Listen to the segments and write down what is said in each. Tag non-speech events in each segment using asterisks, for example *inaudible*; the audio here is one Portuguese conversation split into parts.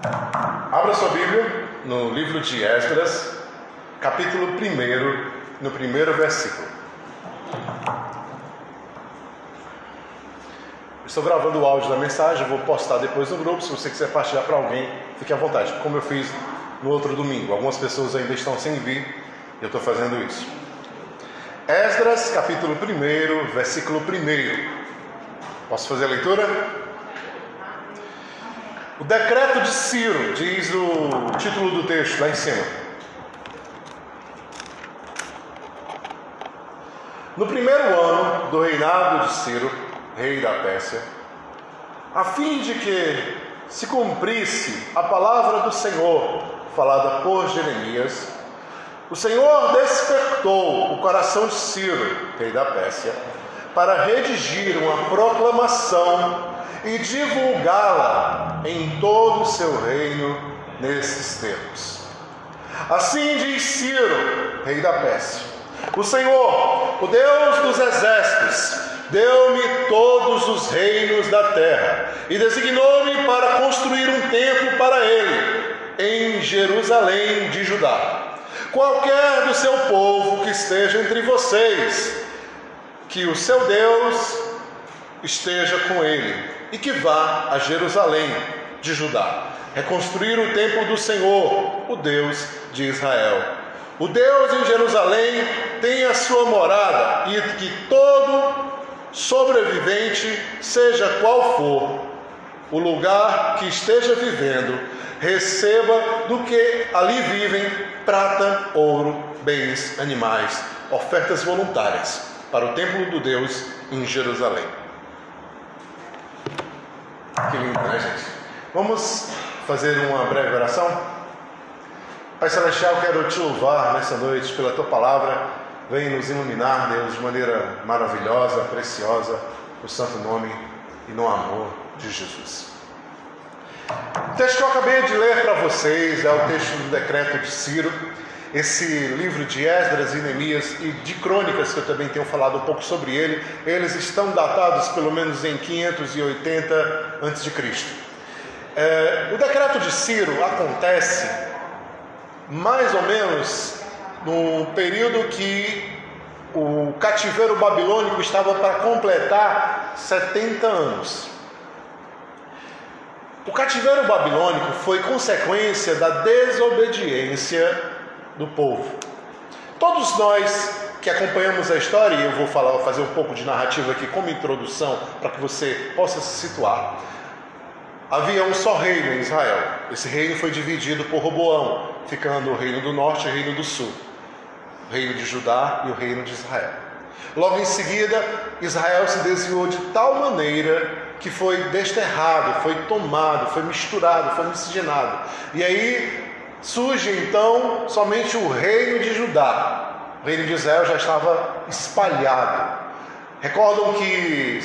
Abra sua Bíblia no livro de Esdras, capítulo 1, no primeiro versículo. Estou gravando o áudio da mensagem, vou postar depois no grupo. Se você quiser partilhar para alguém, fique à vontade, como eu fiz no outro domingo. Algumas pessoas ainda estão sem vir e eu estou fazendo isso. Esdras, capítulo 1, versículo 1. Posso fazer a leitura? O decreto de Ciro, diz o título do texto lá em cima. No primeiro ano do reinado de Ciro, rei da Pérsia, a fim de que se cumprisse a palavra do Senhor falada por Jeremias, o Senhor despertou o coração de Ciro, rei da Pérsia, para redigir uma proclamação e divulgá-la em todo o seu reino nesses tempos. Assim diz Ciro, rei da Pérsia: O Senhor, o Deus dos exércitos, deu-me todos os reinos da terra e designou-me para construir um templo para ele em Jerusalém de Judá. Qualquer do seu povo que esteja entre vocês, que o seu Deus esteja com ele e que vá a Jerusalém de Judá, reconstruir o templo do Senhor, o Deus de Israel. O Deus em Jerusalém tem a sua morada e que todo sobrevivente, seja qual for o lugar que esteja vivendo, receba do que ali vivem prata, ouro, bens, animais, ofertas voluntárias para o templo do Deus em Jerusalém. Que lindo, né, gente? Vamos fazer uma breve oração? Pai Celestial, quero te louvar nessa noite pela tua palavra. Vem nos iluminar, Deus, de maneira maravilhosa, preciosa, no santo nome e no amor de Jesus. O texto que eu acabei de ler para vocês é o texto do decreto de Ciro esse livro de Esdras e Neemias e de Crônicas, que eu também tenho falado um pouco sobre ele, eles estão datados pelo menos em 580 a.C. É, o decreto de Ciro acontece mais ou menos no período que o cativeiro babilônico estava para completar 70 anos. O cativeiro babilônico foi consequência da desobediência do povo. Todos nós que acompanhamos a história, e eu vou falar, fazer um pouco de narrativa aqui como introdução para que você possa se situar. Havia um só reino em Israel. Esse reino foi dividido por Roboão, ficando o reino do norte e o reino do sul, o reino de Judá e o reino de Israel. Logo em seguida, Israel se desviou de tal maneira que foi desterrado, foi tomado, foi misturado, foi miscigenado. E aí Surge então somente o reino de Judá. O reino de Israel já estava espalhado. Recordam que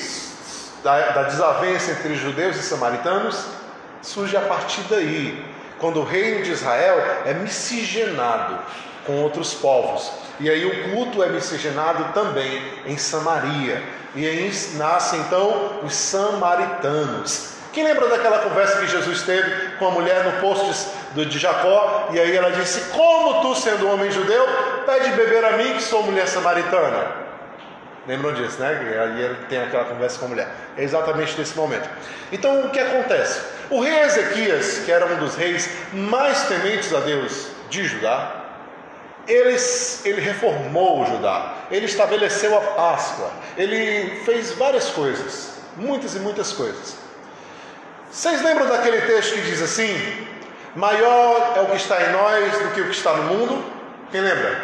da, da desavença entre judeus e samaritanos surge a partir daí, quando o reino de Israel é miscigenado com outros povos. E aí o culto é miscigenado também em Samaria. E aí nascem então os samaritanos. Quem lembra daquela conversa que Jesus teve com a mulher no poço de, de Jacó? E aí ela disse: Como tu, sendo homem judeu, pede beber a mim, que sou mulher samaritana? Lembram disso, né? E aí ele tem aquela conversa com a mulher. É exatamente nesse momento. Então o que acontece? O rei Ezequias, que era um dos reis mais tementes a Deus de Judá, ele, ele reformou o Judá, ele estabeleceu a Páscoa, ele fez várias coisas, muitas e muitas coisas. Vocês lembram daquele texto que diz assim: Maior é o que está em nós do que o que está no mundo? Quem lembra?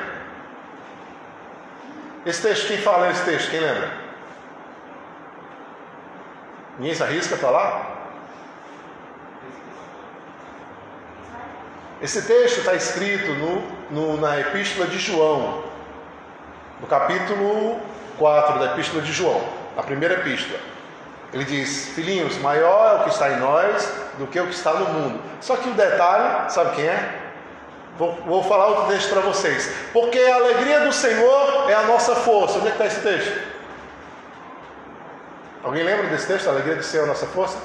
Esse texto, quem fala esse texto? Quem lembra? Ninguém se arrisca a falar? Esse texto está escrito no, no, na Epístola de João, no capítulo 4 da Epístola de João, a primeira epístola. Ele diz: Filhinhos, maior é o que está em nós do que o que está no mundo. Só que o detalhe, sabe quem é? Vou, vou falar outro texto para vocês. Porque a alegria do Senhor é a nossa força. Onde é que está esse texto? Alguém lembra desse texto? A alegria do Senhor é a nossa força?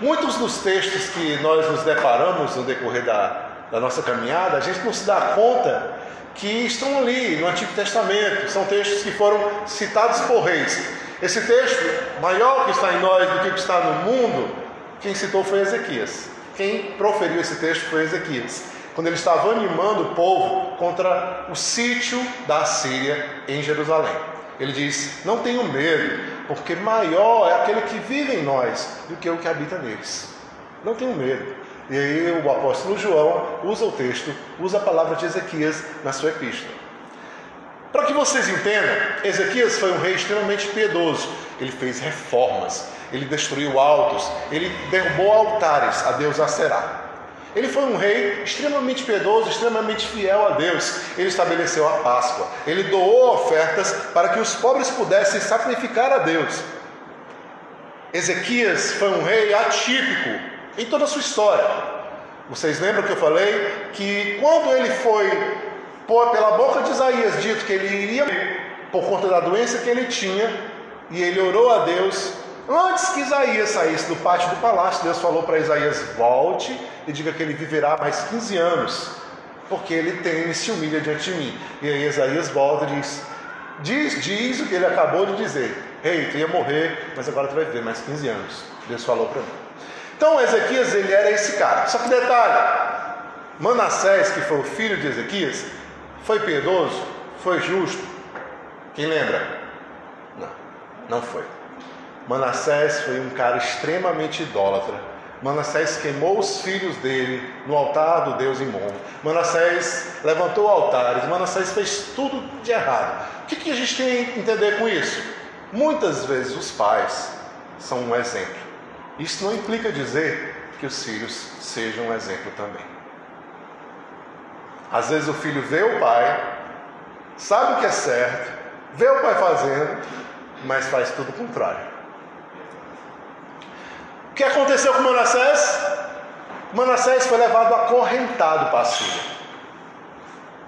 Muitos dos textos que nós nos deparamos no decorrer da, da nossa caminhada, a gente não se dá conta que estão ali no Antigo Testamento, são textos que foram citados por reis. Esse texto, maior que está em nós do que que está no mundo, quem citou foi Ezequias. Quem proferiu esse texto foi Ezequias, quando ele estava animando o povo contra o sítio da Síria em Jerusalém. Ele diz: Não tenham medo, porque maior é aquele que vive em nós do que o que habita neles. Não tenham medo. E aí o apóstolo João usa o texto, usa a palavra de Ezequias na sua epístola. Para que vocês entendam, Ezequias foi um rei extremamente piedoso. Ele fez reformas, ele destruiu altos, ele derrubou altares a Deus Aserá. Ele foi um rei extremamente piedoso, extremamente fiel a Deus. Ele estabeleceu a Páscoa, ele doou ofertas para que os pobres pudessem sacrificar a Deus. Ezequias foi um rei atípico, em toda a sua história. Vocês lembram que eu falei que quando ele foi pela boca de Isaías dito que ele iria por conta da doença que ele tinha, e ele orou a Deus, antes que Isaías saísse do pátio do palácio, Deus falou para Isaías: volte e diga que ele viverá mais 15 anos, porque ele tem e se humilha diante de mim. E aí Isaías volta e diz: diz, diz o que ele acabou de dizer. Ei, tu ia morrer, mas agora tu vai viver mais 15 anos. Deus falou para mim. Então Ezequias ele era esse cara. Só que detalhe, Manassés, que foi o filho de Ezequias, foi piedoso, foi justo. Quem lembra? Não, não foi. Manassés foi um cara extremamente idólatra. Manassés queimou os filhos dele no altar do Deus Imon. Manassés levantou altares. Manassés fez tudo de errado. O que, que a gente tem que entender com isso? Muitas vezes os pais são um exemplo. Isso não implica dizer que os filhos sejam um exemplo também. Às vezes o filho vê o pai, sabe o que é certo, vê o pai fazendo, mas faz tudo o contrário. O que aconteceu com Manassés? Manassés foi levado acorrentado para a Síria.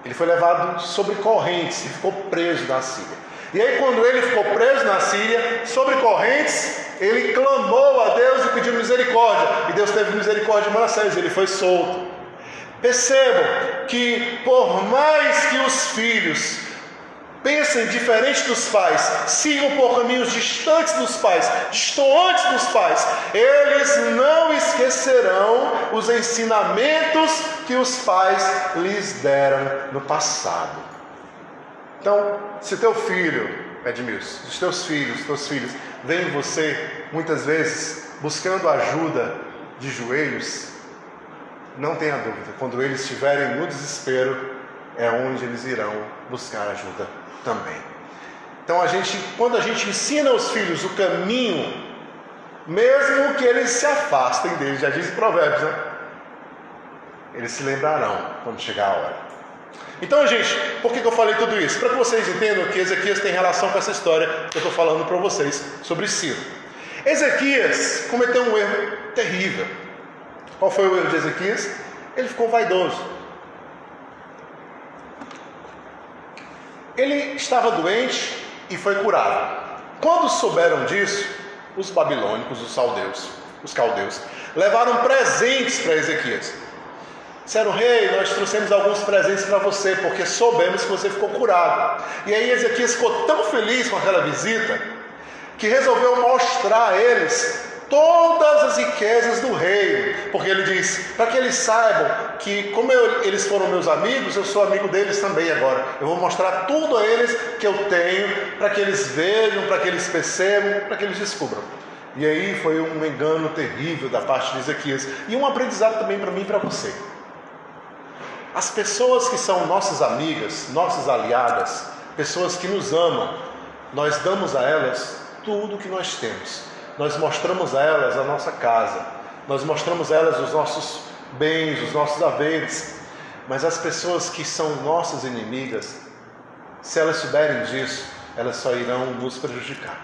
Ele foi levado sobre correntes e ficou preso na Síria. E aí, quando ele ficou preso na Síria, sobre correntes, ele clamou a Deus e pediu misericórdia. E Deus teve misericórdia de Manassés, ele foi solto. Percebam que, por mais que os filhos pensem diferente dos pais, sigam por caminhos distantes dos pais, distantes dos pais, eles não esquecerão os ensinamentos que os pais lhes deram no passado. Então, se teu filho, Edmilson, os teus filhos, os teus filhos vem você muitas vezes buscando ajuda de joelhos, não tenha dúvida, quando eles estiverem no desespero, é onde eles irão buscar ajuda também. Então a gente, quando a gente ensina aos filhos o caminho, mesmo que eles se afastem dele, já diz Provérbios, né? Eles se lembrarão quando chegar a hora. Então, gente, por que, eu falei tudo isso? Para que vocês entendam que Ezequias tem relação com essa história que eu estou falando para vocês sobre Ciro. Ezequias cometeu um erro terrível. Qual foi o erro de Ezequias? Ele ficou vaidoso. Ele estava doente e foi curado. Quando souberam disso, os babilônicos, os saldeus, os caldeus, levaram presentes para Ezequias. Disseram, rei, nós trouxemos alguns presentes para você, porque soubemos que você ficou curado. E aí Ezequias ficou tão feliz com aquela visita, que resolveu mostrar a eles todas as riquezas do rei, porque ele diz, para que eles saibam que, como eu, eles foram meus amigos, eu sou amigo deles também agora. Eu vou mostrar tudo a eles que eu tenho, para que eles vejam, para que eles percebam, para que eles descubram. E aí foi um engano terrível da parte de Ezequias, e um aprendizado também para mim e para você. As pessoas que são nossas amigas, nossas aliadas, pessoas que nos amam, nós damos a elas tudo o que nós temos. Nós mostramos a elas a nossa casa, nós mostramos a elas os nossos bens, os nossos haveres. Mas as pessoas que são nossas inimigas, se elas souberem disso, elas só irão nos prejudicar.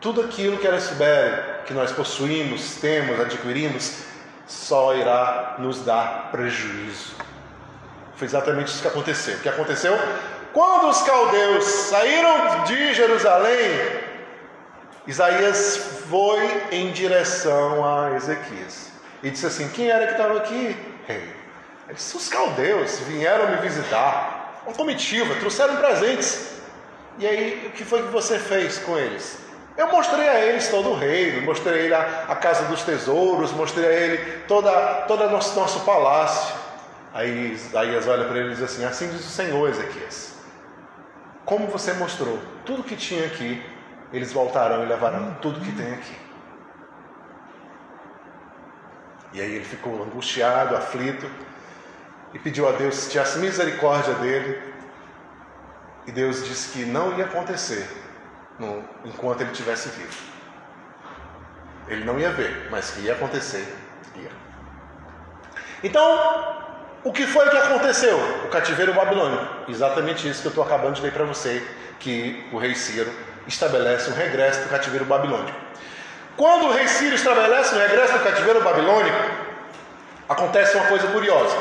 Tudo aquilo que elas souberem que nós possuímos, temos, adquirimos, só irá nos dar prejuízo. Foi exatamente isso que aconteceu. O que aconteceu? Quando os caldeus saíram de Jerusalém, Isaías foi em direção a Ezequias e disse assim: Quem era que estava aqui? Rei. Ele disse: Os caldeus vieram me visitar, uma comitiva, trouxeram presentes. E aí, o que foi que você fez com eles? Eu mostrei a eles todo o reino, mostrei a ele a, a casa dos tesouros, mostrei a ele toda, todo nosso, nosso palácio. Aí Isaías olha para ele e diz assim: Assim diz o Senhor, Ezequias. Como você mostrou tudo que tinha aqui, eles voltarão e levarão tudo que tem aqui. E aí ele ficou angustiado, aflito, e pediu a Deus que tivesse misericórdia dele. E Deus disse que não ia acontecer no, enquanto ele estivesse vivo. Ele não ia ver, mas que ia acontecer, ia. Então, o que foi que aconteceu? O cativeiro babilônico. Exatamente isso que eu estou acabando de ler para você, que o rei Ciro estabelece o regresso do cativeiro babilônico. Quando o rei Ciro estabelece o regresso do cativeiro babilônico, acontece uma coisa curiosa.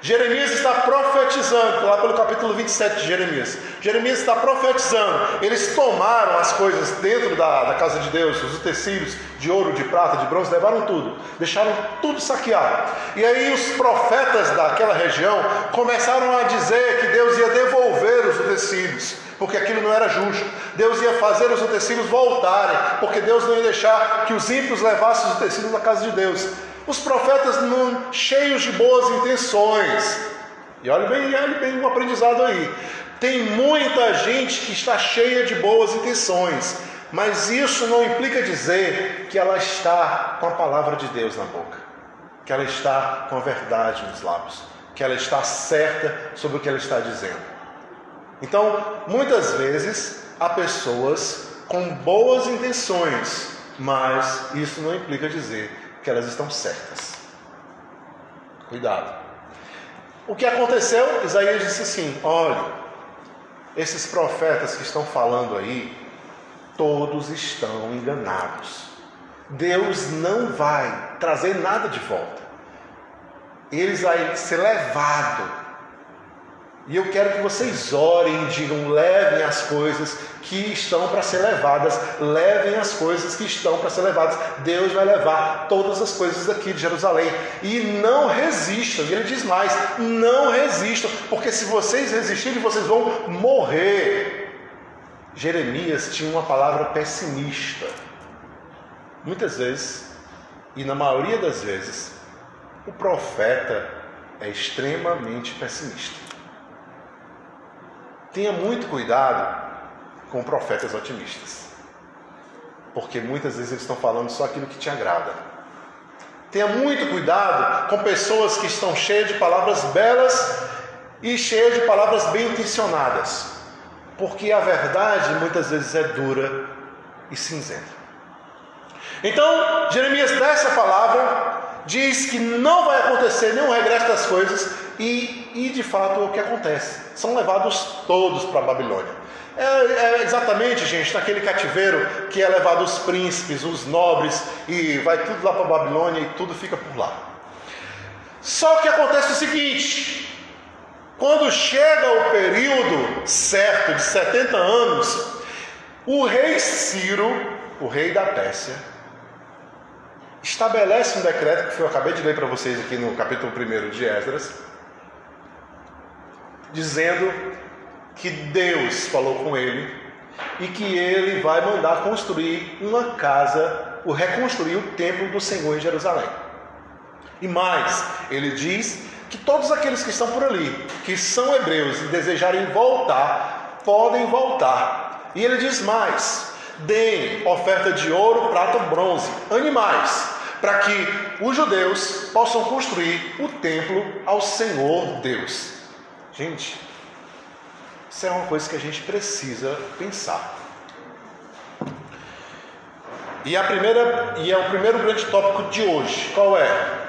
Jeremias está profetizando, lá pelo capítulo 27 de Jeremias. Jeremias está profetizando. Eles tomaram as coisas dentro da, da casa de Deus, os utensílios de ouro, de prata, de bronze, levaram tudo, deixaram tudo saqueado. E aí os profetas daquela região começaram a dizer que Deus ia devolver os utensílios, porque aquilo não era justo. Deus ia fazer os utensílios voltarem, porque Deus não ia deixar que os ímpios levassem os utensílios da casa de Deus. Os profetas não, cheios de boas intenções. E olha bem, olha bem o aprendizado aí. Tem muita gente que está cheia de boas intenções, mas isso não implica dizer que ela está com a palavra de Deus na boca, que ela está com a verdade nos lábios, que ela está certa sobre o que ela está dizendo. Então, muitas vezes há pessoas com boas intenções, mas isso não implica dizer que elas estão certas. Cuidado. O que aconteceu? Isaías disse assim: olha, esses profetas que estão falando aí, todos estão enganados. Deus não vai trazer nada de volta. Eles vão ser levados e eu quero que vocês orem, digam, levem as coisas que estão para ser levadas, levem as coisas que estão para ser levadas. Deus vai levar todas as coisas daqui de Jerusalém. E não resistam. E ele diz mais: não resistam, porque se vocês resistirem, vocês vão morrer. Jeremias tinha uma palavra pessimista. Muitas vezes, e na maioria das vezes, o profeta é extremamente pessimista. Tenha muito cuidado com profetas otimistas, porque muitas vezes eles estão falando só aquilo que te agrada. Tenha muito cuidado com pessoas que estão cheias de palavras belas e cheias de palavras bem intencionadas, porque a verdade muitas vezes é dura e cinzenta. Então, Jeremias dá essa palavra, diz que não vai acontecer nenhum regresso das coisas, e, e de fato o que acontece. São levados todos para a Babilônia. É, é, exatamente, gente, naquele cativeiro que é levado os príncipes, os nobres, e vai tudo lá para a Babilônia e tudo fica por lá. Só que acontece o seguinte: quando chega o período certo de 70 anos, o rei Ciro, o rei da Pérsia, estabelece um decreto que eu acabei de ler para vocês aqui no capítulo 1 de Esdras, dizendo que Deus falou com ele e que ele vai mandar construir uma casa, o reconstruir o templo do Senhor em Jerusalém. E mais, ele diz que todos aqueles que estão por ali, que são hebreus e desejarem voltar, podem voltar. E ele diz mais: deem oferta de ouro, prata, bronze, animais, para que os judeus possam construir o templo ao Senhor Deus. Gente, isso é uma coisa que a gente precisa pensar. E a primeira e é o primeiro grande tópico de hoje. Qual é?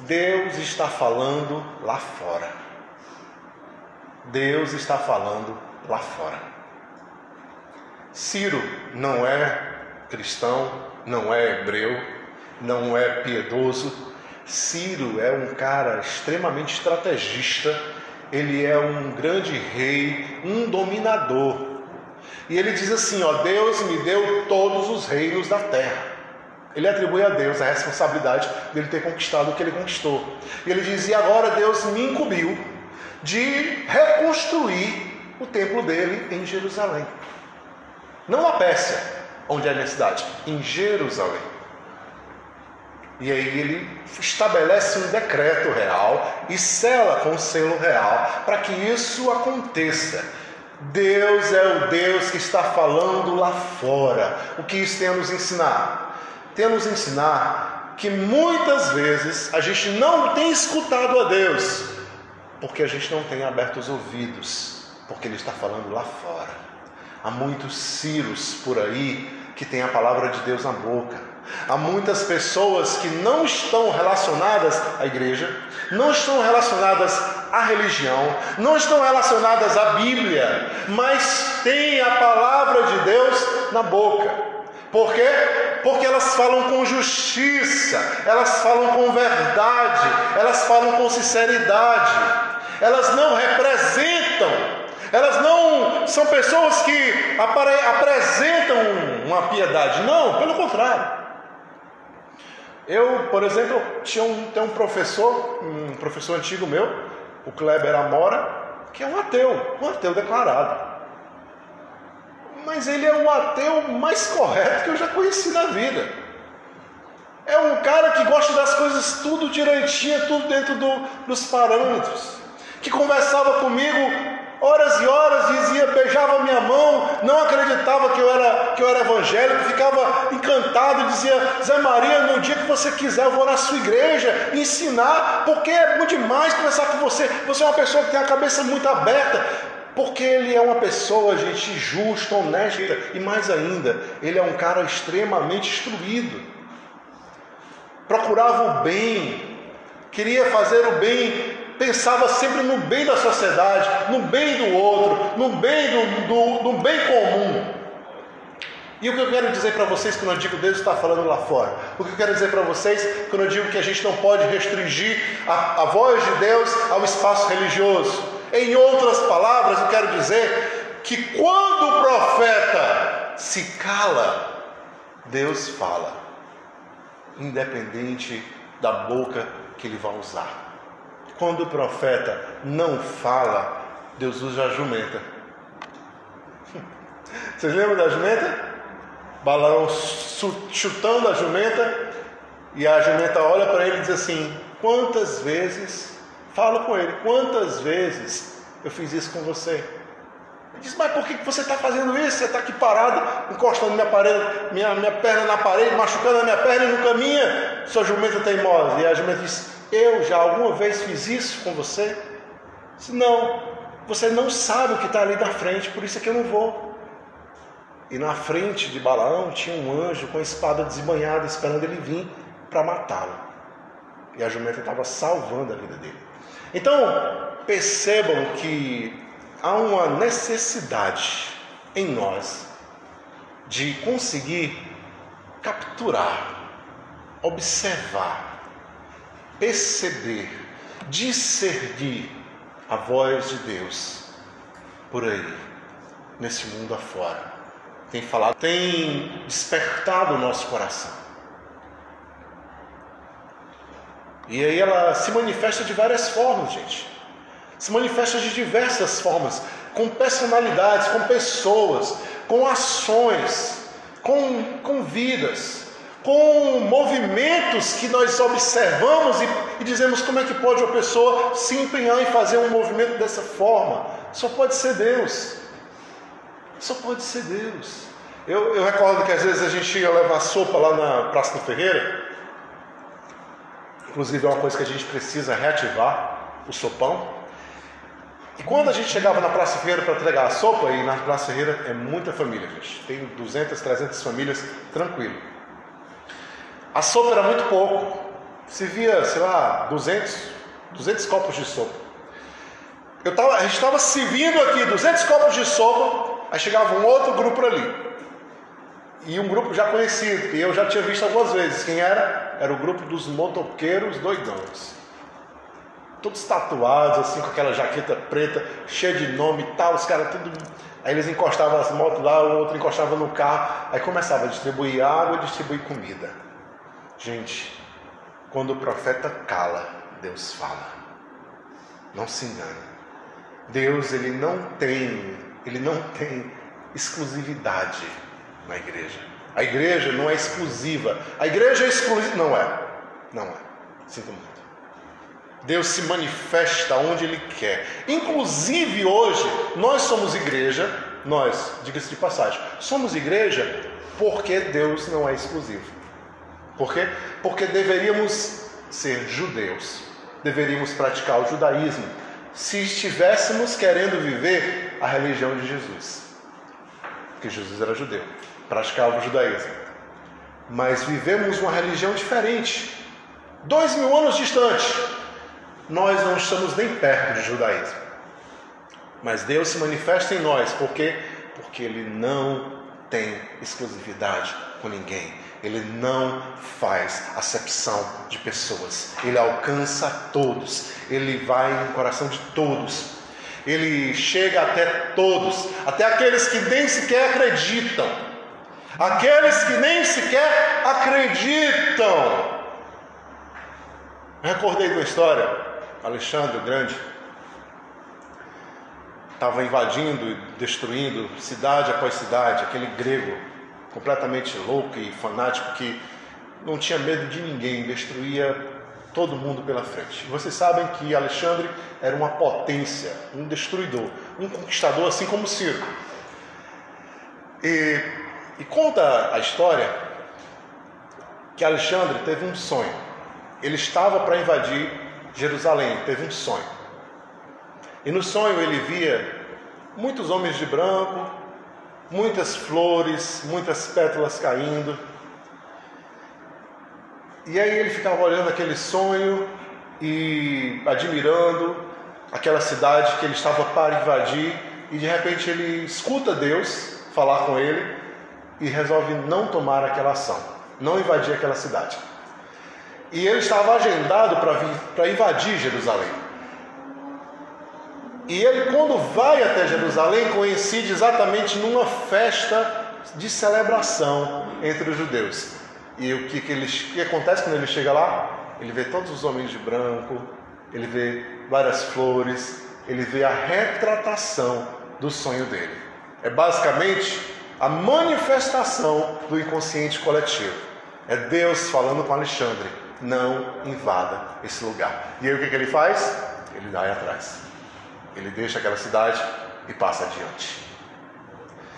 Deus está falando lá fora. Deus está falando lá fora. Ciro não é cristão, não é hebreu, não é piedoso, Ciro é um cara extremamente estrategista, ele é um grande rei, um dominador. E ele diz assim: ó, Deus me deu todos os reinos da terra. Ele atribui a Deus a responsabilidade dele ter conquistado o que ele conquistou. E ele diz: e agora Deus me incumbiu de reconstruir o templo dele em Jerusalém. Não na Pérsia, onde é a minha cidade, em Jerusalém. E aí ele estabelece um decreto real e sela com o selo real para que isso aconteça. Deus é o Deus que está falando lá fora. O que isso tem a nos ensinar? Tem a nos ensinar que muitas vezes a gente não tem escutado a Deus, porque a gente não tem aberto os ouvidos, porque Ele está falando lá fora. Há muitos Ciros por aí que têm a palavra de Deus na boca Há muitas pessoas que não estão relacionadas à igreja, não estão relacionadas à religião, não estão relacionadas à Bíblia, mas têm a palavra de Deus na boca. Por quê? Porque elas falam com justiça, elas falam com verdade, elas falam com sinceridade, elas não representam elas não são pessoas que apresentam uma piedade, não, pelo contrário. Eu, por exemplo, tinha um, tem um professor, um professor antigo meu, o Kleber Amora, que é um ateu, um ateu declarado. Mas ele é o ateu mais correto que eu já conheci na vida. É um cara que gosta das coisas tudo direitinho, tudo dentro do, dos parâmetros. Que conversava comigo horas e horas, dizia, beijava minha mão, não acreditava que eu era, que eu era evangélico, ficava encantado dizia, Zé Maria, no dia que você quiser, eu vou na sua igreja ensinar, porque é muito demais conversar com você. Você é uma pessoa que tem a cabeça muito aberta. Porque ele é uma pessoa, gente, justa, honesta e mais ainda, ele é um cara extremamente instruído. Procurava o bem, queria fazer o bem pensava sempre no bem da sociedade, no bem do outro, no bem do, do, do bem comum. E o que eu quero dizer para vocês quando eu digo Deus está falando lá fora? O que eu quero dizer para vocês quando eu digo que a gente não pode restringir a, a voz de Deus ao espaço religioso? Em outras palavras, eu quero dizer que quando o profeta se cala, Deus fala, independente da boca que ele vai usar. Quando o profeta não fala, Deus usa a jumenta. *laughs* Vocês lembram da jumenta? Balaão chutando a jumenta e a jumenta olha para ele e diz assim: Quantas vezes, fala com ele, quantas vezes eu fiz isso com você? Ele diz, mas por que você está fazendo isso? Você está aqui parado, encostando minha, parede, minha, minha perna na parede, machucando a minha perna e não caminha, sua jumenta teimosa. E a jumenta diz, eu já alguma vez fiz isso com você? Se não, você não sabe o que está ali na frente, por isso é que eu não vou. E na frente de Balaão tinha um anjo com a espada desbanhada, esperando ele vir para matá-lo. E a jumenta estava salvando a vida dele. Então, percebam que há uma necessidade em nós de conseguir capturar, observar perceber, discernir a voz de Deus por aí, nesse mundo afora. Tem falado, tem despertado o nosso coração. E aí ela se manifesta de várias formas, gente. Se manifesta de diversas formas, com personalidades, com pessoas, com ações, com, com vidas com movimentos que nós observamos e, e, dizemos como é que pode uma pessoa se empenhar em fazer um movimento dessa forma. Só pode ser Deus. Só pode ser Deus. Eu, eu recordo que às vezes a gente ia levar sopa lá na Praça do Ferreira. Inclusive é uma coisa que a gente precisa reativar, o sopão. E quando a gente chegava na Praça Ferreira para entregar a sopa, e na Praça Ferreira é muita família, gente. Tem 200, 300 famílias, tranquilo. A sopa era muito pouco. Se via, sei lá, 200, 200 copos de sopa. Eu tava, a gente estava servindo aqui 200 copos de sopa, aí chegava um outro grupo ali. E um grupo já conhecido, que eu já tinha visto algumas vezes. Quem era? Era o grupo dos motoqueiros doidões. todos tatuados, assim, com aquela jaqueta preta, cheia de nome e tal, os caras tudo. Aí eles encostavam as motos lá, o outro encostava no carro, aí começava a distribuir água e distribuir comida. Gente, quando o profeta cala, Deus fala. Não se engane. Deus ele não tem, ele não tem exclusividade na igreja. A igreja não é exclusiva. A igreja é exclusiva, não é. Não é. Sinto muito. Deus se manifesta onde Ele quer. Inclusive hoje, nós somos igreja, nós, diga-se de passagem, somos igreja porque Deus não é exclusivo. Por quê? Porque deveríamos ser judeus, deveríamos praticar o judaísmo, se estivéssemos querendo viver a religião de Jesus. Porque Jesus era judeu, praticava o judaísmo. Mas vivemos uma religião diferente, dois mil anos distante. Nós não estamos nem perto de judaísmo. Mas Deus se manifesta em nós, por quê? Porque Ele não tem exclusividade com ninguém. Ele não faz acepção de pessoas. Ele alcança todos. Ele vai no coração de todos. Ele chega até todos, até aqueles que nem sequer acreditam. Aqueles que nem sequer acreditam. Recordei da história, Alexandre o Grande estava invadindo e destruindo cidade após cidade, aquele grego completamente louco e fanático que não tinha medo de ninguém, destruía todo mundo pela frente. Vocês sabem que Alexandre era uma potência, um destruidor, um conquistador, assim como Ciro. E, e conta a história que Alexandre teve um sonho. Ele estava para invadir Jerusalém, teve um sonho. E no sonho ele via muitos homens de branco, muitas flores, muitas pétalas caindo. E aí ele ficava olhando aquele sonho e admirando aquela cidade que ele estava para invadir, e de repente ele escuta Deus falar com ele e resolve não tomar aquela ação, não invadir aquela cidade. E ele estava agendado para invadir Jerusalém. E ele, quando vai até Jerusalém, coincide exatamente numa festa de celebração entre os judeus. E o que, que, ele, que acontece quando ele chega lá? Ele vê todos os homens de branco, ele vê várias flores, ele vê a retratação do sonho dele. É basicamente a manifestação do inconsciente coletivo. É Deus falando com Alexandre: não invada esse lugar. E aí o que, que ele faz? Ele vai atrás. Ele deixa aquela cidade e passa adiante.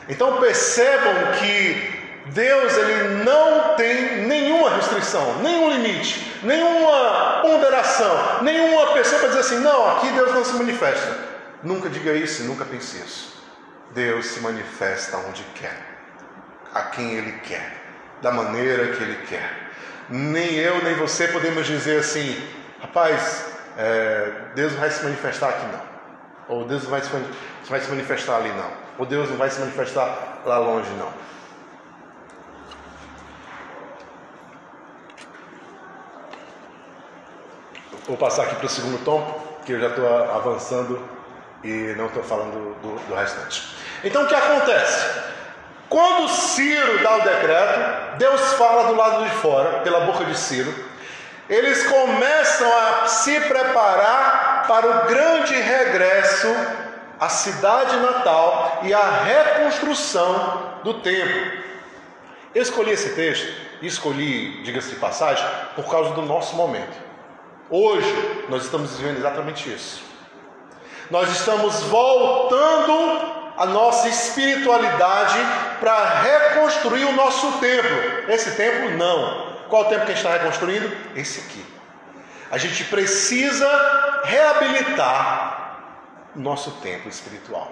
Então percebam que Deus ele não tem nenhuma restrição, nenhum limite, nenhuma ponderação, nenhuma pessoa para dizer assim, não, aqui Deus não se manifesta. Nunca diga isso, nunca pense isso. Deus se manifesta onde quer, a quem Ele quer, da maneira que Ele quer. Nem eu nem você podemos dizer assim, rapaz, é, Deus vai se manifestar aqui não. Ou Deus vai se, vai se manifestar ali, não. Ou Deus não vai se manifestar lá longe, não. Vou passar aqui para o segundo tom, que eu já estou avançando e não estou falando do, do restante. Então o que acontece? Quando Ciro dá o decreto, Deus fala do lado de fora, pela boca de Ciro, eles começam a se preparar para o grande regresso à cidade natal e à reconstrução do templo. Eu escolhi esse texto, escolhi, diga-se de passagem, por causa do nosso momento. Hoje nós estamos vivendo exatamente isso. Nós estamos voltando a nossa espiritualidade para reconstruir o nosso templo. Esse templo não. Qual o tempo que a gente está reconstruindo? Esse aqui. A gente precisa reabilitar nosso templo espiritual.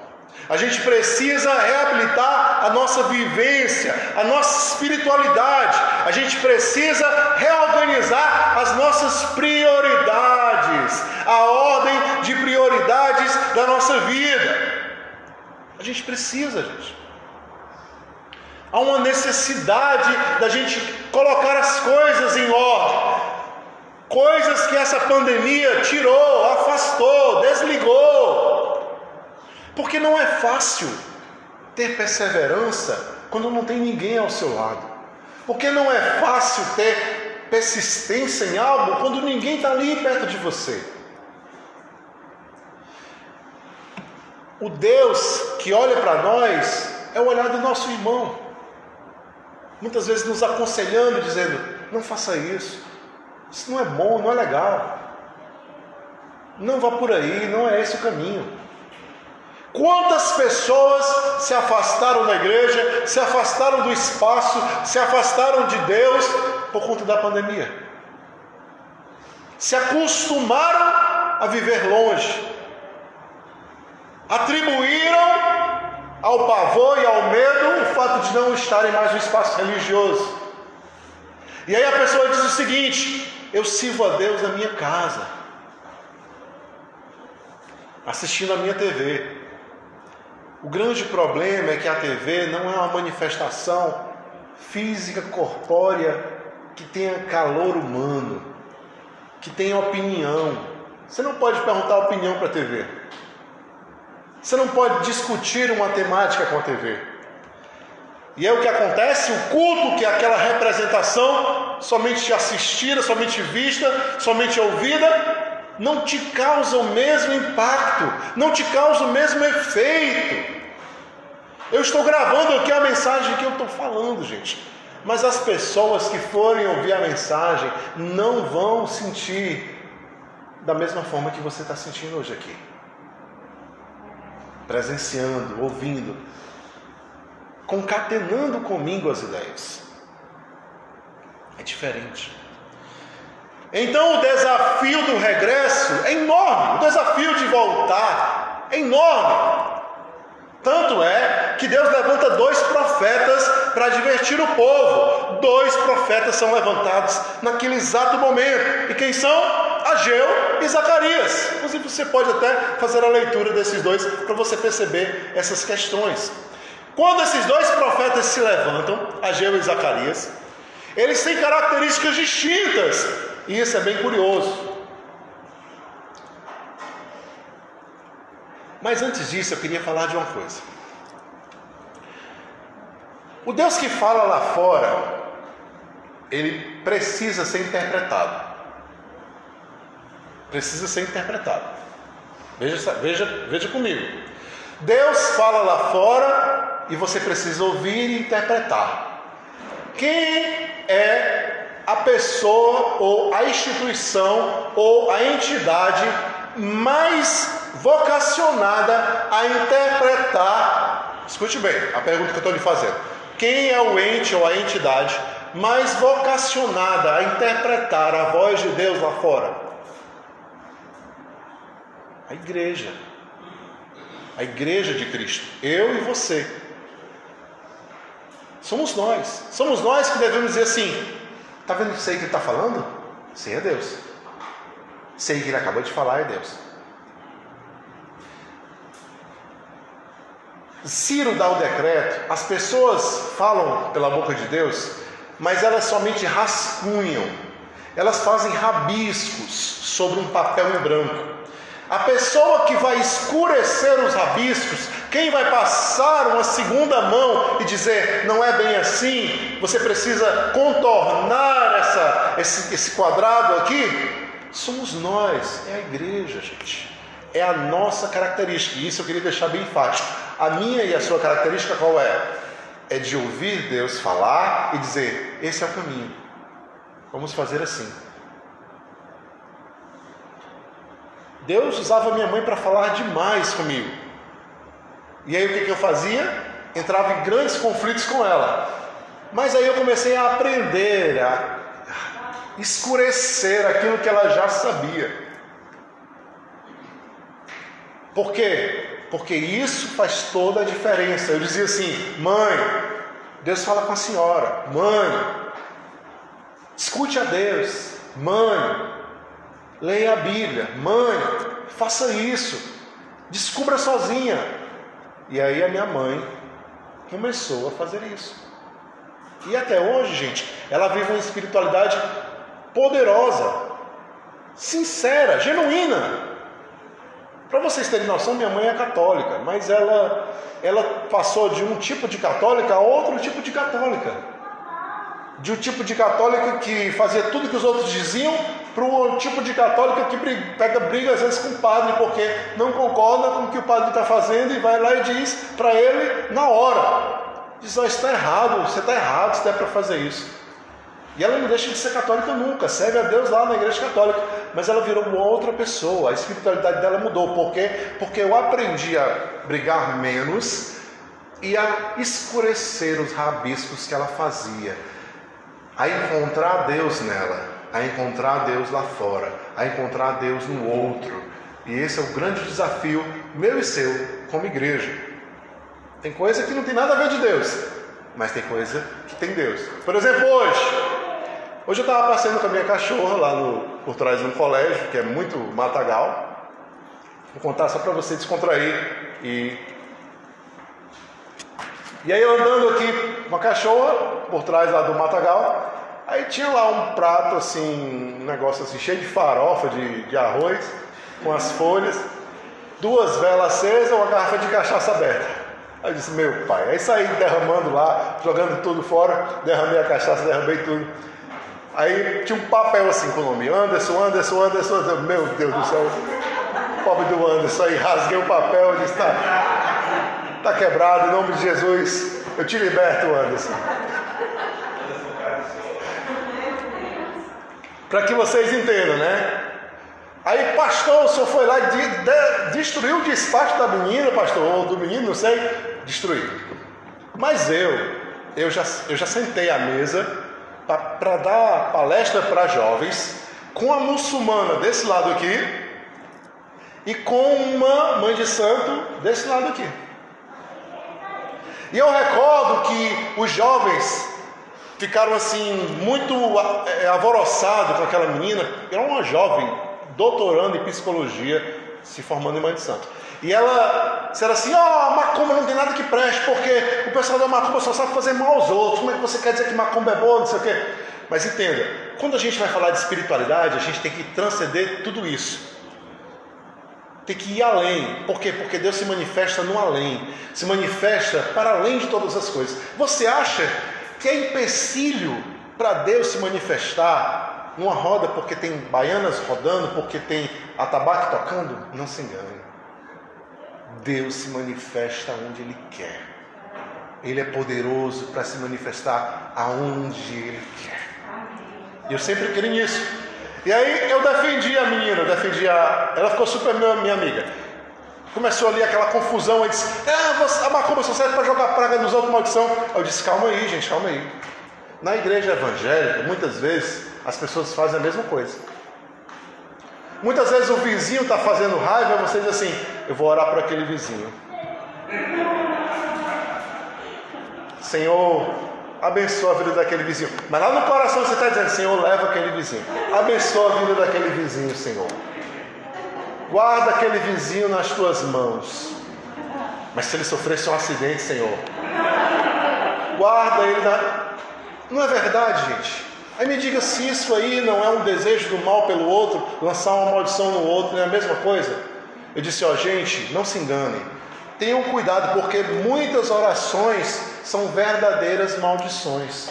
A gente precisa reabilitar a nossa vivência, a nossa espiritualidade. A gente precisa reorganizar as nossas prioridades, a ordem de prioridades da nossa vida. A gente precisa, gente. Há uma necessidade da gente colocar as coisas em ordem. Coisas que essa pandemia tirou, afastou, desligou. Porque não é fácil ter perseverança quando não tem ninguém ao seu lado. Porque não é fácil ter persistência em algo quando ninguém está ali perto de você. O Deus que olha para nós é o olhar do nosso irmão. Muitas vezes nos aconselhando, dizendo: não faça isso, isso não é bom, não é legal. Não vá por aí, não é esse o caminho. Quantas pessoas se afastaram da igreja, se afastaram do espaço, se afastaram de Deus por conta da pandemia? Se acostumaram a viver longe, atribuíram ao pavor e ao medo o fato de não estarem mais no espaço religioso. E aí a pessoa diz o seguinte: eu sirvo a Deus na minha casa, assistindo a minha TV. O grande problema é que a TV não é uma manifestação física, corpórea, que tenha calor humano, que tenha opinião. Você não pode perguntar opinião para a TV. Você não pode discutir uma temática com a TV. E é o que acontece, o culto que aquela representação somente assistida, somente vista, somente ouvida, não te causa o mesmo impacto, não te causa o mesmo efeito. Eu estou gravando aqui a mensagem que eu estou falando, gente. Mas as pessoas que forem ouvir a mensagem não vão sentir da mesma forma que você está sentindo hoje aqui presenciando, ouvindo, concatenando comigo as ideias. É diferente. Então o desafio do regresso é enorme, o desafio de voltar é enorme. Tanto é que Deus levanta dois profetas para divertir o povo. Dois profetas são levantados naquele exato momento. E quem são? Ageu e Zacarias. Inclusive, você pode até fazer a leitura desses dois para você perceber essas questões. Quando esses dois profetas se levantam, Ageu e Zacarias, eles têm características distintas, e isso é bem curioso. Mas antes disso, eu queria falar de uma coisa. O Deus que fala lá fora, ele precisa ser interpretado precisa ser interpretado. Veja, veja, veja comigo. Deus fala lá fora e você precisa ouvir e interpretar. Quem é a pessoa ou a instituição ou a entidade mais vocacionada a interpretar? Escute bem a pergunta que eu estou lhe fazendo. Quem é o ente ou a entidade mais vocacionada a interpretar a voz de Deus lá fora? A igreja. A igreja de Cristo. Eu e você. Somos nós. Somos nós que devemos dizer assim: está vendo isso aí que ele está falando? Sim, é Deus. Sei que ele acabou de falar, é Deus. Ciro dá o decreto, as pessoas falam pela boca de Deus, mas elas somente rascunham, elas fazem rabiscos sobre um papel em branco. A pessoa que vai escurecer os rabiscos, quem vai passar uma segunda mão e dizer não é bem assim, você precisa contornar essa, esse, esse quadrado aqui, somos nós, é a igreja, gente. É a nossa característica, e isso eu queria deixar bem fácil. A minha e a sua característica qual é? É de ouvir Deus falar e dizer: esse é o caminho, vamos fazer assim. Deus usava minha mãe para falar demais comigo. E aí o que, que eu fazia? Entrava em grandes conflitos com ela. Mas aí eu comecei a aprender, a escurecer aquilo que ela já sabia. Por quê? Porque isso faz toda a diferença. Eu dizia assim: mãe, Deus fala com a senhora. Mãe, escute a Deus. Mãe, Leia a Bíblia. Mãe, faça isso. Descubra sozinha. E aí a minha mãe começou a fazer isso. E até hoje, gente, ela vive uma espiritualidade poderosa. sincera, genuína. Para vocês terem noção, minha mãe é católica, mas ela, ela passou de um tipo de católica a outro tipo de católica. De um tipo de católica que fazia tudo que os outros diziam, para um tipo de católica que pega briga às vezes com o padre, porque não concorda com o que o padre está fazendo e vai lá e diz para ele na hora: diz, está errado, você está errado, você deve para fazer isso. E ela não deixa de ser católica nunca, serve a Deus lá na igreja católica, mas ela virou uma outra pessoa, a espiritualidade dela mudou. Por quê? Porque eu aprendi a brigar menos e a escurecer os rabiscos que ela fazia, a encontrar Deus nela, a encontrar Deus lá fora, a encontrar Deus no outro. E esse é o grande desafio meu e seu como igreja. Tem coisa que não tem nada a ver de Deus, mas tem coisa que tem Deus. Por exemplo, hoje, Hoje eu estava passeando com a minha cachorra lá no, por trás de um colégio, que é muito matagal. Vou contar só para você descontrair. E, e aí eu andando aqui com a cachorra, por trás lá do matagal, aí tinha lá um prato assim, um negócio assim, cheio de farofa, de, de arroz, com as folhas, duas velas acesas, uma garrafa de cachaça aberta. Aí eu disse, meu pai, aí saí derramando lá, jogando tudo fora, derramei a cachaça, derramei tudo. Aí tinha um papel assim com o nome: Anderson, Anderson, Anderson. Anderson. Meu Deus do céu, pobre do Anderson. Aí rasguei o papel e disse: tá, tá quebrado, em nome de Jesus, eu te liberto, Anderson. Para que vocês entendam, né? Aí, pastor, o senhor foi lá e de, de, destruiu o despacho da menina, pastor, ou do menino, não sei, destruiu. Mas eu, eu já, eu já sentei à mesa para dar palestra para jovens com a muçulmana desse lado aqui e com uma mãe de santo desse lado aqui. E eu recordo que os jovens ficaram assim muito é, alvoroçados com aquela menina, era uma jovem doutorando em psicologia, se formando em mãe de santo. E ela disseram assim: Ó, oh, macumba não tem nada que preste, porque o pessoal da macumba só sabe fazer mal aos outros. Como é que você quer dizer que macumba é boa, não sei o quê? Mas entenda, quando a gente vai falar de espiritualidade, a gente tem que transcender tudo isso. Tem que ir além. Por quê? Porque Deus se manifesta no além. Se manifesta para além de todas as coisas. Você acha que é empecilho para Deus se manifestar numa roda porque tem baianas rodando, porque tem atabaque tocando? Não se engane. Deus se manifesta onde Ele quer. Ele é poderoso para se manifestar aonde Ele quer. E eu sempre criei nisso. E aí eu defendi a menina, defendi a. Ela ficou super minha amiga. Começou ali aquela confusão, aí disse, ah, a macumba só serve para jogar praga nos outros, maldição. Eu disse, calma aí, gente, calma aí. Na igreja evangélica, muitas vezes, as pessoas fazem a mesma coisa. Muitas vezes o vizinho está fazendo raiva e você diz assim: Eu vou orar para aquele vizinho. Senhor, abençoa a vida daquele vizinho. Mas lá no coração você está dizendo: Senhor, leva aquele vizinho. Abençoa a vida daquele vizinho, Senhor. Guarda aquele vizinho nas tuas mãos. Mas se ele sofresse um acidente, Senhor, guarda ele na. Não é verdade, gente? Aí me diga se isso aí não é um desejo do mal pelo outro, lançar uma maldição no outro, não é a mesma coisa? Eu disse, ó, gente, não se enganem. Tenham cuidado, porque muitas orações são verdadeiras maldições.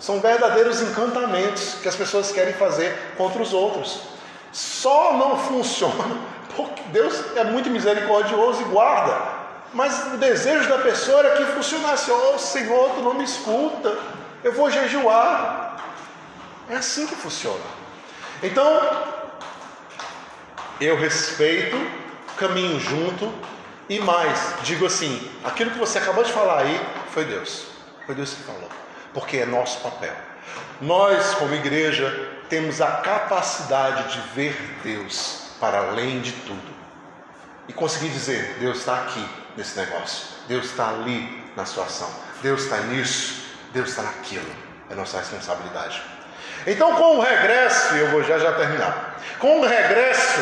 São verdadeiros encantamentos que as pessoas querem fazer contra os outros. Só não funciona *laughs* porque Deus é muito misericordioso e guarda. Mas o desejo da pessoa era que funcionasse. Oh, Senhor, tu não me escuta. Eu vou jejuar. É assim que funciona. Então, eu respeito, caminho junto e mais, digo assim: aquilo que você acabou de falar aí foi Deus. Foi Deus que falou. Porque é nosso papel. Nós, como igreja, temos a capacidade de ver Deus para além de tudo e conseguir dizer: Deus está aqui nesse negócio, Deus está ali na sua ação, Deus está nisso, Deus está naquilo. É nossa responsabilidade. Então, com o regresso, eu vou já já terminar. Com o regresso,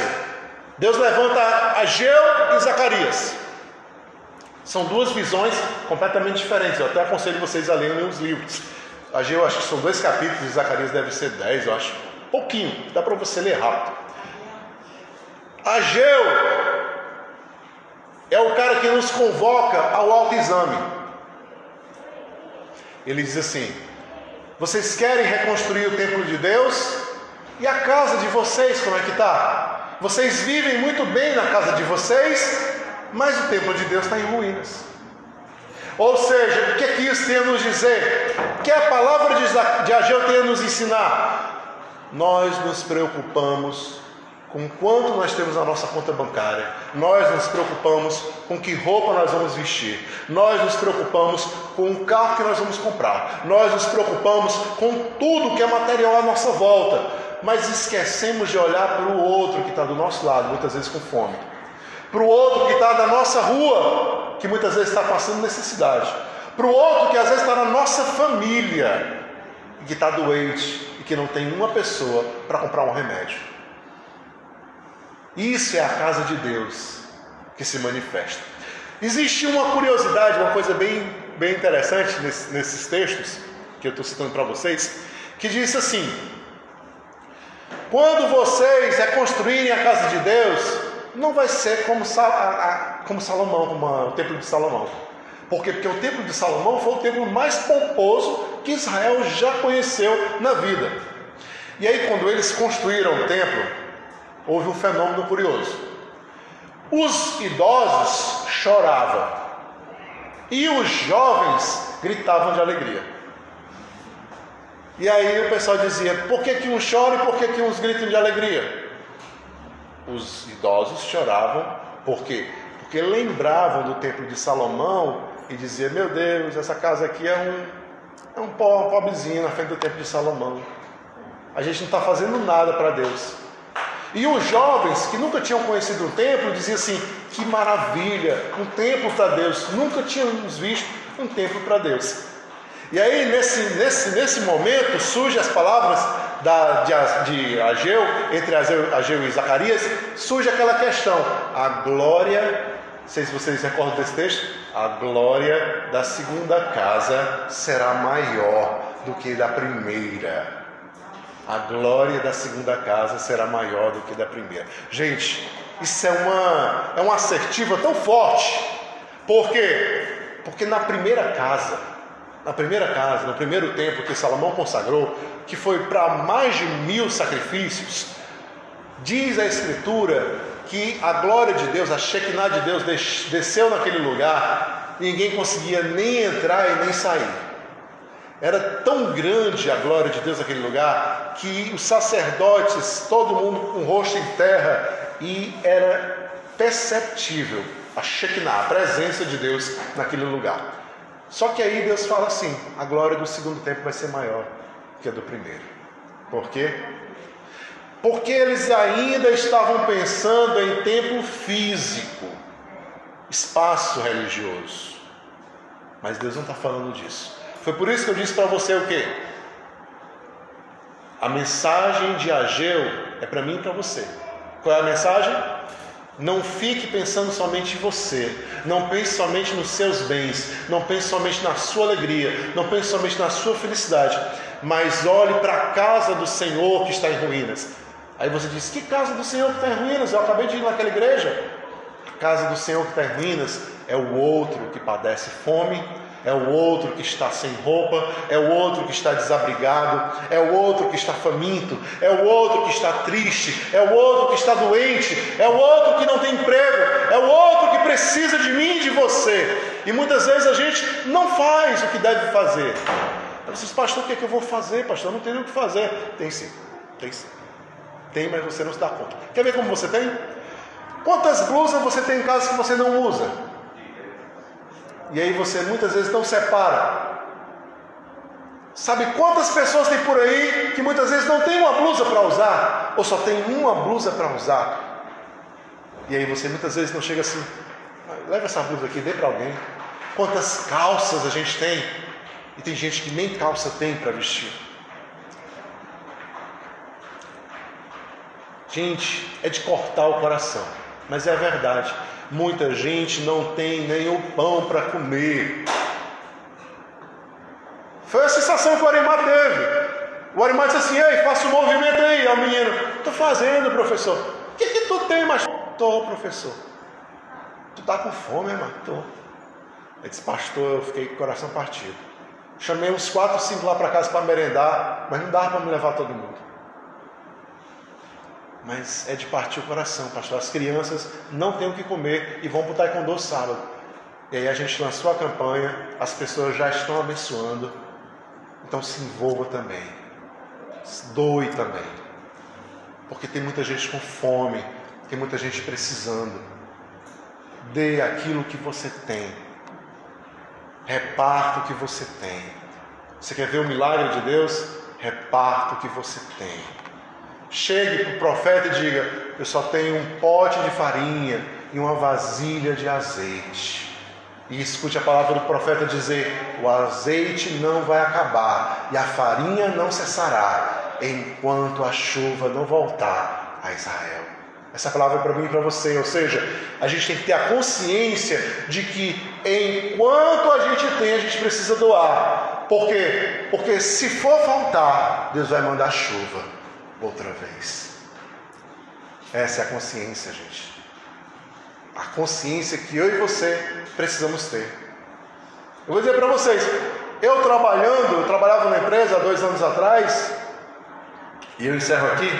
Deus levanta Ageu e Zacarias. São duas visões completamente diferentes. Eu até aconselho vocês a lerem os livros. Ageu, acho que são dois capítulos, e Zacarias deve ser dez, eu acho. pouquinho, dá para você ler rápido. Ageu é o cara que nos convoca ao autoexame. Ele diz assim: Vocês querem reconstruir o templo de Deus? E a casa de vocês, como é que está? Vocês vivem muito bem na casa de vocês, mas o templo de Deus está em ruínas. Ou seja, o que, é que isso tem a nos dizer? O que a palavra de Ageu tem a nos ensinar? Nós nos preocupamos com quanto nós temos na nossa conta bancária. Nós nos preocupamos com que roupa nós vamos vestir. Nós nos preocupamos com o carro que nós vamos comprar. Nós nos preocupamos com tudo que é material à nossa volta. Mas esquecemos de olhar para o outro que está do nosso lado, muitas vezes com fome. Para o outro que está da nossa rua, que muitas vezes está passando necessidade. Para o outro que às vezes está na nossa família, que está doente e que não tem uma pessoa para comprar um remédio. Isso é a casa de Deus que se manifesta. Existe uma curiosidade, uma coisa bem, bem interessante nesses, nesses textos que eu estou citando para vocês, que diz assim: quando vocês reconstruírem a casa de Deus, não vai ser como, como Salomão, como o templo de Salomão. Por quê? Porque o templo de Salomão foi o templo mais pomposo que Israel já conheceu na vida. E aí, quando eles construíram o templo, houve um fenômeno curioso. Os idosos choravam e os jovens gritavam de alegria. E aí o pessoal dizia: por que, que uns choram e por que, que uns gritam de alegria? Os idosos choravam, por quê? Porque lembravam do templo de Salomão e diziam: Meu Deus, essa casa aqui é um, é um pobrezinho na frente do templo de Salomão. A gente não está fazendo nada para Deus. E os jovens que nunca tinham conhecido um templo diziam assim: que maravilha, um templo para Deus. Nunca tínhamos visto um templo para Deus. E aí, nesse, nesse, nesse momento, surgem as palavras da, de, de Ageu, entre Ageu, Ageu e Zacarias, surge aquela questão: a glória, não sei se vocês recordam desse texto, a glória da segunda casa será maior do que da primeira a glória da segunda casa será maior do que da primeira. Gente, isso é uma, é uma assertiva tão forte. Por quê? Porque na primeira casa, na primeira casa, no primeiro templo que Salomão consagrou, que foi para mais de mil sacrifícios, diz a Escritura que a glória de Deus, a Shekinah de Deus desceu naquele lugar, ninguém conseguia nem entrar e nem sair. Era tão grande a glória de Deus naquele lugar que os sacerdotes, todo mundo com o rosto em terra, e era perceptível a Shekinah, a presença de Deus naquele lugar. Só que aí Deus fala assim: a glória do segundo tempo vai ser maior que a do primeiro. Por quê? Porque eles ainda estavam pensando em templo físico, espaço religioso. Mas Deus não está falando disso. Foi por isso que eu disse para você o quê? A mensagem de Ageu é para mim e para você. Qual é a mensagem? Não fique pensando somente em você. Não pense somente nos seus bens. Não pense somente na sua alegria. Não pense somente na sua felicidade. Mas olhe para a casa do Senhor que está em ruínas. Aí você diz: Que casa do Senhor que está em ruínas? Eu acabei de ir naquela igreja. A casa do Senhor que está em ruínas é o outro que padece fome, é o outro que está sem roupa, é o outro que está desabrigado, é o outro que está faminto, é o outro que está triste, é o outro que está doente, é o outro que não tem emprego, é o outro que precisa de mim e de você. E muitas vezes a gente não faz o que deve fazer. Você diz, pastor, o que, é que eu vou fazer, pastor? Eu não tenho o que fazer. Tem sim, tem sim. Tem, mas você não se dá conta. Quer ver como você tem? Quantas blusas você tem em casa que você não usa? E aí você muitas vezes não separa. Sabe quantas pessoas tem por aí que muitas vezes não tem uma blusa para usar, ou só tem uma blusa para usar? E aí você muitas vezes não chega assim, leva essa blusa aqui, dê para alguém. Quantas calças a gente tem? E tem gente que nem calça tem para vestir. Gente, é de cortar o coração, mas é a verdade. Muita gente não tem nem o pão para comer. Foi a sensação que o Arimar teve. O animal disse assim: Ei, faça um movimento aí, ao menino. Estou fazendo, professor. O que, que tu tem, mas? Tô, professor. Tu tá com fome, irmão? Tô. Ele disse, pastor, eu fiquei com o coração partido. Chamei uns quatro, cinco lá para casa para merendar, mas não dava para me levar todo mundo. Mas é de partir o coração, pastor. As crianças não têm o que comer e vão para o taekwondo sábado. E aí a gente lançou a campanha, as pessoas já estão abençoando. Então se envolva também. Doe também. Porque tem muita gente com fome, tem muita gente precisando. Dê aquilo que você tem. Reparta o que você tem. Você quer ver o milagre de Deus? Reparta o que você tem. Chegue para o profeta e diga: Eu só tenho um pote de farinha e uma vasilha de azeite. E escute a palavra do profeta dizer: O azeite não vai acabar e a farinha não cessará, enquanto a chuva não voltar a Israel. Essa palavra é para mim e para você, ou seja, a gente tem que ter a consciência de que enquanto a gente tem, a gente precisa doar. Por quê? Porque se for faltar, Deus vai mandar chuva outra vez. Essa é a consciência, gente. A consciência que eu e você precisamos ter. Eu vou dizer para vocês, eu trabalhando, eu trabalhava numa empresa há dois anos atrás, e eu encerro aqui,